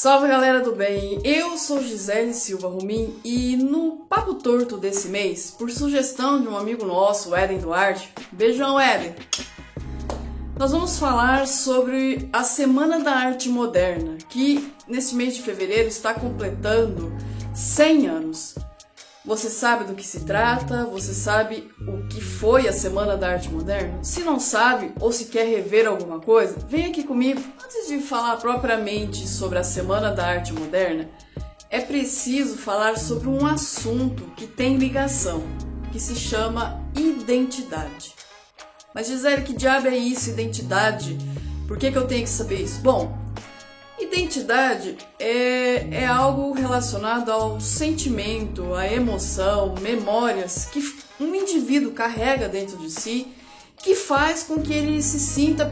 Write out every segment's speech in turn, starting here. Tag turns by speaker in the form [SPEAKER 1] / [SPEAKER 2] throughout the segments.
[SPEAKER 1] Salve galera do bem, eu sou Gisele Silva Rumim e no Papo Torto desse mês, por sugestão de um amigo nosso, Eden Duarte, beijão Eden, nós vamos falar sobre a Semana da Arte Moderna, que neste mês de fevereiro está completando 100 anos. Você sabe do que se trata? Você sabe o que foi a Semana da Arte Moderna? Se não sabe ou se quer rever alguma coisa, vem aqui comigo. Antes de falar propriamente sobre a Semana da Arte Moderna, é preciso falar sobre um assunto que tem ligação, que se chama identidade. Mas Gisele, que diabo é isso, identidade? Por que, que eu tenho que saber isso? Bom, Identidade é, é algo relacionado ao sentimento, à emoção, memórias que um indivíduo carrega dentro de si que faz com que ele se sinta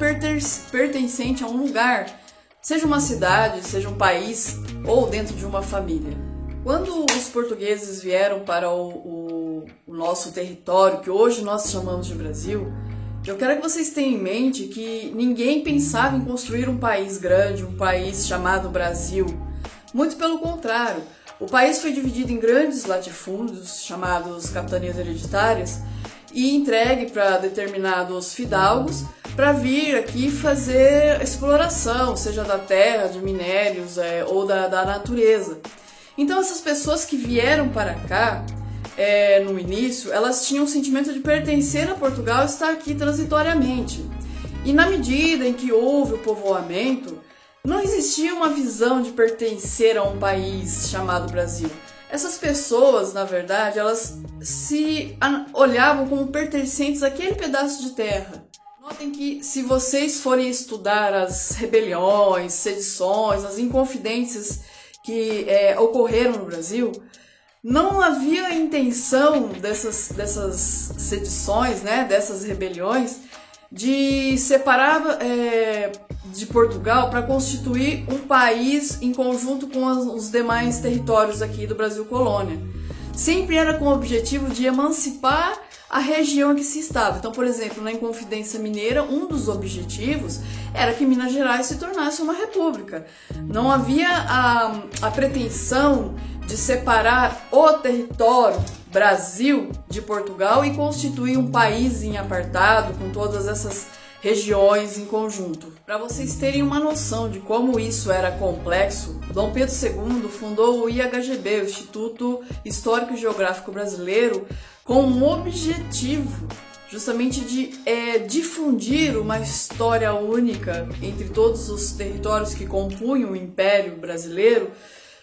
[SPEAKER 1] pertencente a um lugar, seja uma cidade, seja um país ou dentro de uma família. Quando os portugueses vieram para o, o, o nosso território, que hoje nós chamamos de Brasil, eu quero que vocês tenham em mente que ninguém pensava em construir um país grande, um país chamado Brasil. Muito pelo contrário, o país foi dividido em grandes latifúndios, chamados capitanias hereditárias, e entregue para determinados fidalgos para vir aqui fazer exploração, seja da terra, de minérios é, ou da, da natureza. Então, essas pessoas que vieram para cá é, no início, elas tinham o sentimento de pertencer a Portugal e estar aqui transitoriamente. E na medida em que houve o povoamento, não existia uma visão de pertencer a um país chamado Brasil. Essas pessoas, na verdade, elas se olhavam como pertencentes àquele pedaço de terra. Notem que se vocês forem estudar as rebeliões, sedições, as inconfidências que é, ocorreram no Brasil, não havia intenção dessas, dessas sedições, né, dessas rebeliões, de separar é, de Portugal para constituir um país em conjunto com os demais territórios aqui do Brasil colônia. Sempre era com o objetivo de emancipar a região em que se estava. Então, por exemplo, na Inconfidência Mineira, um dos objetivos era que Minas Gerais se tornasse uma república. Não havia a, a pretensão de separar o território Brasil de Portugal e constituir um país em apartado com todas essas regiões em conjunto. Para vocês terem uma noção de como isso era complexo, Dom Pedro II fundou o IHGB, o Instituto Histórico e Geográfico Brasileiro, com um objetivo justamente de é, difundir uma história única entre todos os territórios que compunham o Império Brasileiro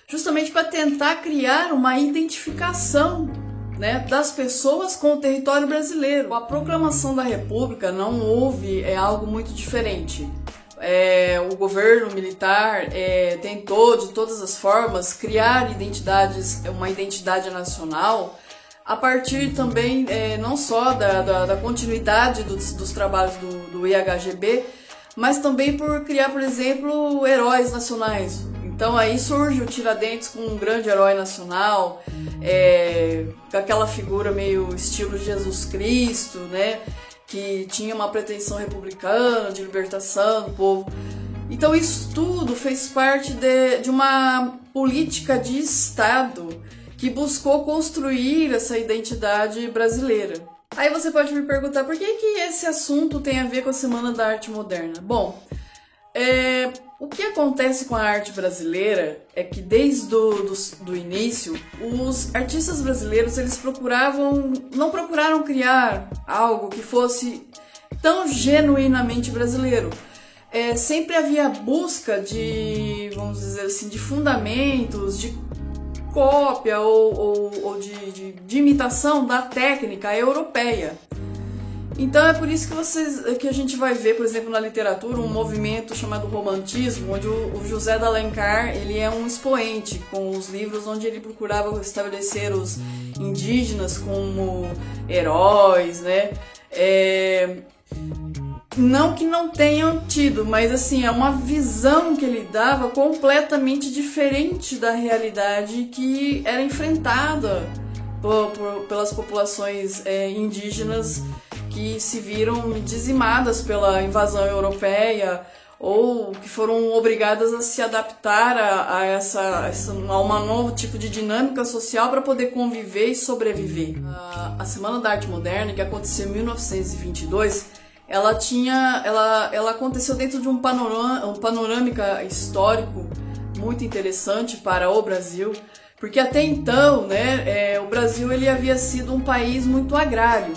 [SPEAKER 1] justamente para tentar criar uma identificação né, das pessoas com o território brasileiro. Com a proclamação da República não houve é, algo muito diferente. É, o governo militar é, tentou de todas as formas criar identidades, uma identidade nacional a partir também é, não só da, da, da continuidade dos, dos trabalhos do, do IHGB, mas também por criar, por exemplo, heróis nacionais. Então aí surge o Tiradentes como um grande herói nacional, é, com aquela figura meio estilo Jesus Cristo, né? Que tinha uma pretensão republicana de libertação do povo. Então isso tudo fez parte de, de uma política de Estado que buscou construir essa identidade brasileira. Aí você pode me perguntar por que, que esse assunto tem a ver com a Semana da Arte Moderna? Bom, é, o que acontece com a arte brasileira é que desde o do, do início, os artistas brasileiros eles procuravam, não procuraram criar algo que fosse tão genuinamente brasileiro. É, sempre havia busca de, vamos dizer assim, de fundamentos, de cópia ou, ou, ou de, de, de imitação da técnica europeia. Então é por isso que vocês que a gente vai ver, por exemplo, na literatura, um movimento chamado romantismo, onde o, o José de Alencar ele é um expoente com os livros onde ele procurava estabelecer os indígenas como heróis, né? É, não que não tenham tido, mas assim, é uma visão que ele dava completamente diferente da realidade que era enfrentada por, por, pelas populações é, indígenas que se viram dizimadas pela invasão europeia ou que foram obrigadas a se adaptar a, a essa, essa, a uma novo tipo de dinâmica social para poder conviver e sobreviver. A, a Semana da Arte Moderna, que aconteceu em 1922, ela tinha, ela, ela aconteceu dentro de um panorama, um panorâmica histórico muito interessante para o Brasil, porque até então, né, é, o Brasil ele havia sido um país muito agrário.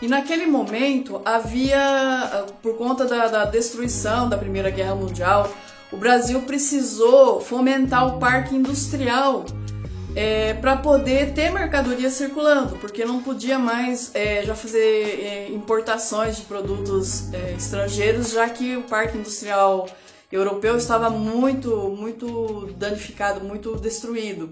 [SPEAKER 1] E naquele momento havia, por conta da, da destruição da Primeira Guerra Mundial, o Brasil precisou fomentar o parque industrial é, para poder ter mercadoria circulando, porque não podia mais é, já fazer é, importações de produtos é, estrangeiros, já que o parque industrial europeu estava muito, muito danificado, muito destruído.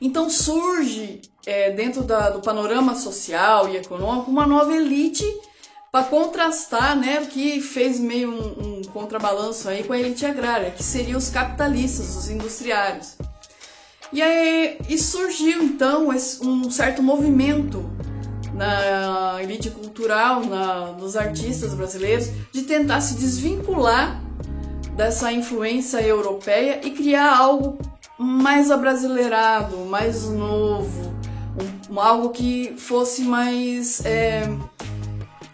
[SPEAKER 1] Então surge é, dentro da, do panorama social e econômico uma nova elite para contrastar, né, que fez meio um, um contrabalanço aí com a elite agrária, que seriam os capitalistas, os industriários. E aí e surgiu então um certo movimento na elite cultural, na, nos artistas brasileiros, de tentar se desvincular dessa influência europeia e criar algo mais abrasileirado, mais novo, um, algo que fosse mais. É,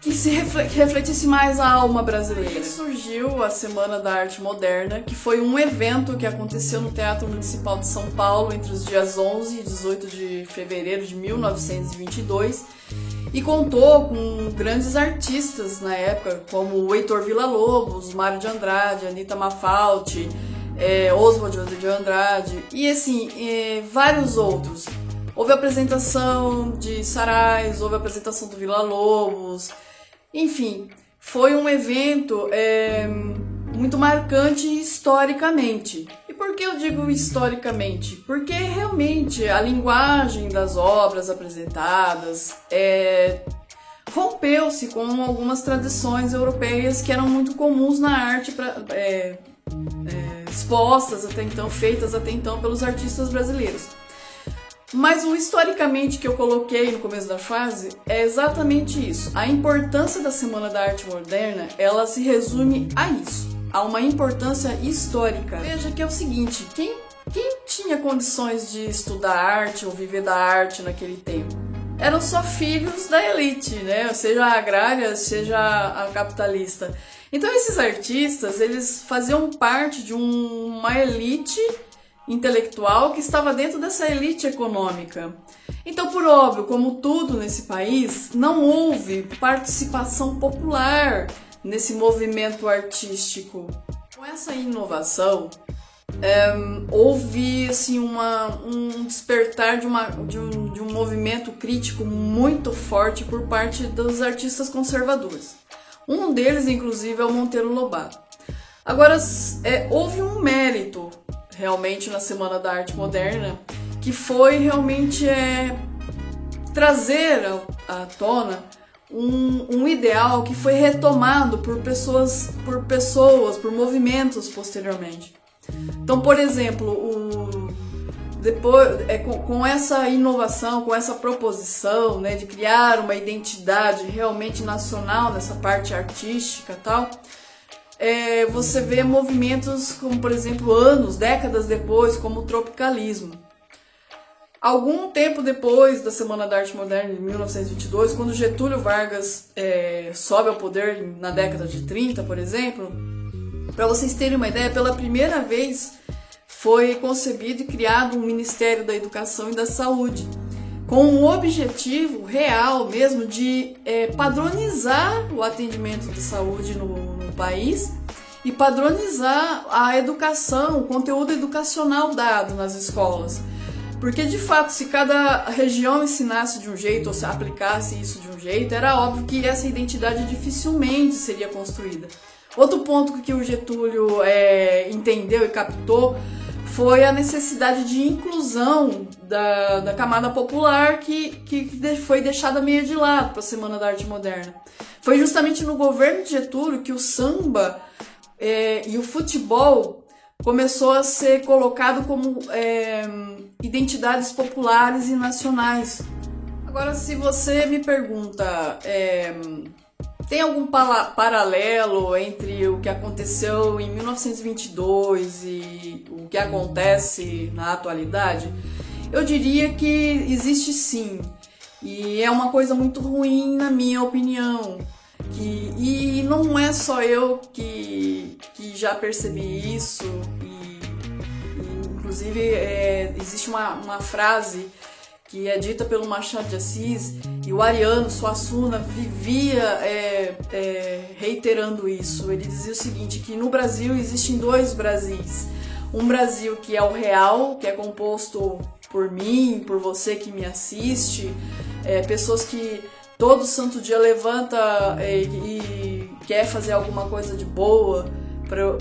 [SPEAKER 1] que se refletisse mais a alma brasileira. Surgiu a Semana da Arte Moderna, que foi um evento que aconteceu no Teatro Municipal de São Paulo entre os dias 11 e 18 de fevereiro de 1922 e contou com grandes artistas na época, como o Heitor Villa-Lobos, Mário de Andrade, Anitta Mafalti, é, Oswald de Andrade e assim, é, vários outros. Houve apresentação de Sarais, houve apresentação do Vila Lobos, enfim, foi um evento é, muito marcante historicamente. E por que eu digo historicamente? Porque realmente a linguagem das obras apresentadas é, rompeu-se com algumas tradições europeias que eram muito comuns na arte pra, é, é, expostas até então, feitas até então pelos artistas brasileiros. Mas o historicamente que eu coloquei no começo da frase é exatamente isso. A importância da Semana da Arte Moderna, ela se resume a isso, a uma importância histórica. Veja que é o seguinte, quem, quem tinha condições de estudar arte ou viver da arte naquele tempo? Eram só filhos da elite, né? Seja a agrária, seja a capitalista. Então esses artistas, eles faziam parte de um, uma elite intelectual que estava dentro dessa elite econômica. Então, por óbvio, como tudo nesse país, não houve participação popular nesse movimento artístico. Com essa inovação, é, houve assim, uma, um despertar de, uma, de, um, de um movimento crítico muito forte por parte dos artistas conservadores. Um deles, inclusive, é o Monteiro Lobato. Agora, é, houve um mérito realmente na Semana da Arte Moderna que foi realmente é, trazer à tona um, um, ideal que foi retomado por pessoas, por pessoas, por movimentos posteriormente. Então, por exemplo, o, depois, é, com, com, essa inovação, com essa proposição né, de criar uma identidade realmente nacional nessa parte artística tal, é, você vê movimentos como, por exemplo, anos, décadas depois, como o tropicalismo. Algum tempo depois da Semana da Arte Moderna, de 1922, quando Getúlio Vargas é, sobe ao poder na década de 30, por exemplo, para vocês terem uma ideia, pela primeira vez foi concebido e criado um Ministério da Educação e da Saúde, com o objetivo real mesmo de é, padronizar o atendimento de saúde no, país e padronizar a educação, o conteúdo educacional dado nas escolas. Porque de fato, se cada região ensinasse de um jeito ou se aplicasse isso de um jeito, era óbvio que essa identidade dificilmente seria construída. Outro ponto que o Getúlio é, entendeu e captou foi a necessidade de inclusão da, da camada popular que, que foi deixada meio de lado para a Semana da Arte Moderna. Foi justamente no governo de Getúlio que o samba é, e o futebol começou a ser colocado como é, identidades populares e nacionais. Agora, se você me pergunta é, tem algum paralelo entre o que aconteceu em 1922 e o que acontece na atualidade? Eu diria que existe sim. E é uma coisa muito ruim, na minha opinião. Que, e não é só eu que, que já percebi isso. E, e inclusive, é, existe uma, uma frase que é dita pelo Machado de Assis, e o Ariano Suassuna vivia é, é, reiterando isso. Ele dizia o seguinte, que no Brasil existem dois Brasis. Um Brasil que é o real, que é composto por mim, por você que me assiste, é, pessoas que todo santo dia levanta é, e quer fazer alguma coisa de boa pra,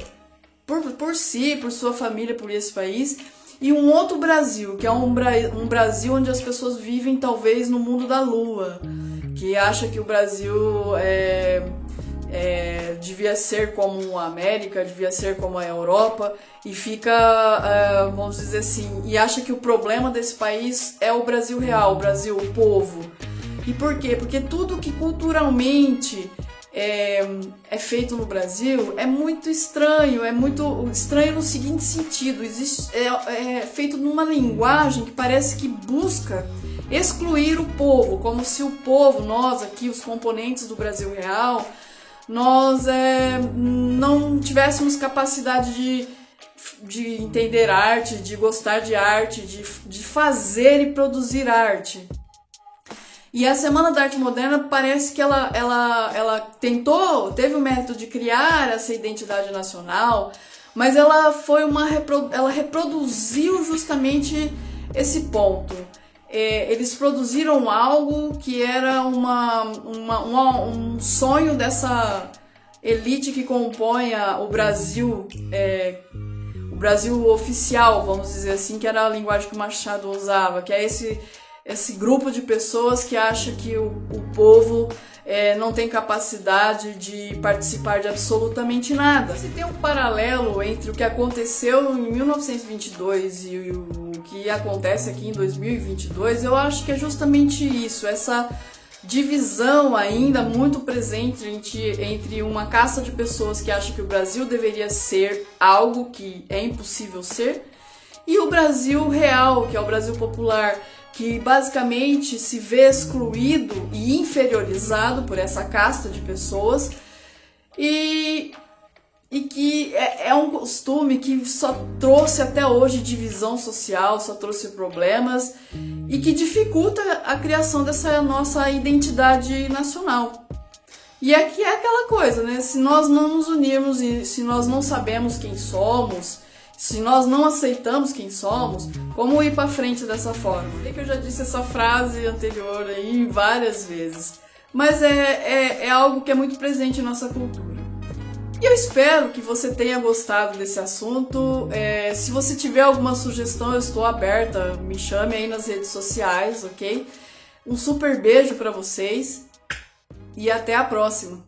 [SPEAKER 1] por, por si, por sua família, por esse país e um outro Brasil, que é um, Bra um Brasil onde as pessoas vivem talvez no mundo da lua, que acha que o Brasil é, é, devia ser como a América, devia ser como a Europa, e fica, é, vamos dizer assim, e acha que o problema desse país é o Brasil real, o Brasil, o povo. E por quê? Porque tudo que culturalmente é, é, feito no Brasil é muito estranho, é muito estranho no seguinte sentido: existe, é, é feito numa linguagem que parece que busca excluir o povo, como se o povo, nós aqui, os componentes do Brasil real, nós é, não tivéssemos capacidade de, de entender arte, de gostar de arte, de, de fazer e produzir arte. E a Semana da Arte Moderna parece que ela, ela, ela tentou, teve o mérito de criar essa identidade nacional, mas ela foi uma ela reproduziu justamente esse ponto. É, eles produziram algo que era uma, uma, uma, um sonho dessa elite que compõe a, o Brasil, é, o Brasil oficial, vamos dizer assim, que era a linguagem que o Machado usava, que é esse esse grupo de pessoas que acha que o, o povo é, não tem capacidade de participar de absolutamente nada. Se tem um paralelo entre o que aconteceu em 1922 e o que acontece aqui em 2022, eu acho que é justamente isso, essa divisão ainda muito presente entre, entre uma casta de pessoas que acha que o Brasil deveria ser algo que é impossível ser e o Brasil real, que é o Brasil popular que basicamente se vê excluído e inferiorizado por essa casta de pessoas e, e que é, é um costume que só trouxe até hoje divisão social, só trouxe problemas e que dificulta a criação dessa nossa identidade nacional. E aqui é aquela coisa, né? Se nós não nos unirmos e se nós não sabemos quem somos, se nós não aceitamos quem somos, como ir para frente dessa forma? Sei que eu já disse essa frase anterior aí várias vezes, mas é, é, é algo que é muito presente em nossa cultura. E eu espero que você tenha gostado desse assunto. É, se você tiver alguma sugestão, eu estou aberta. Me chame aí nas redes sociais, ok? Um super beijo para vocês e até a próxima!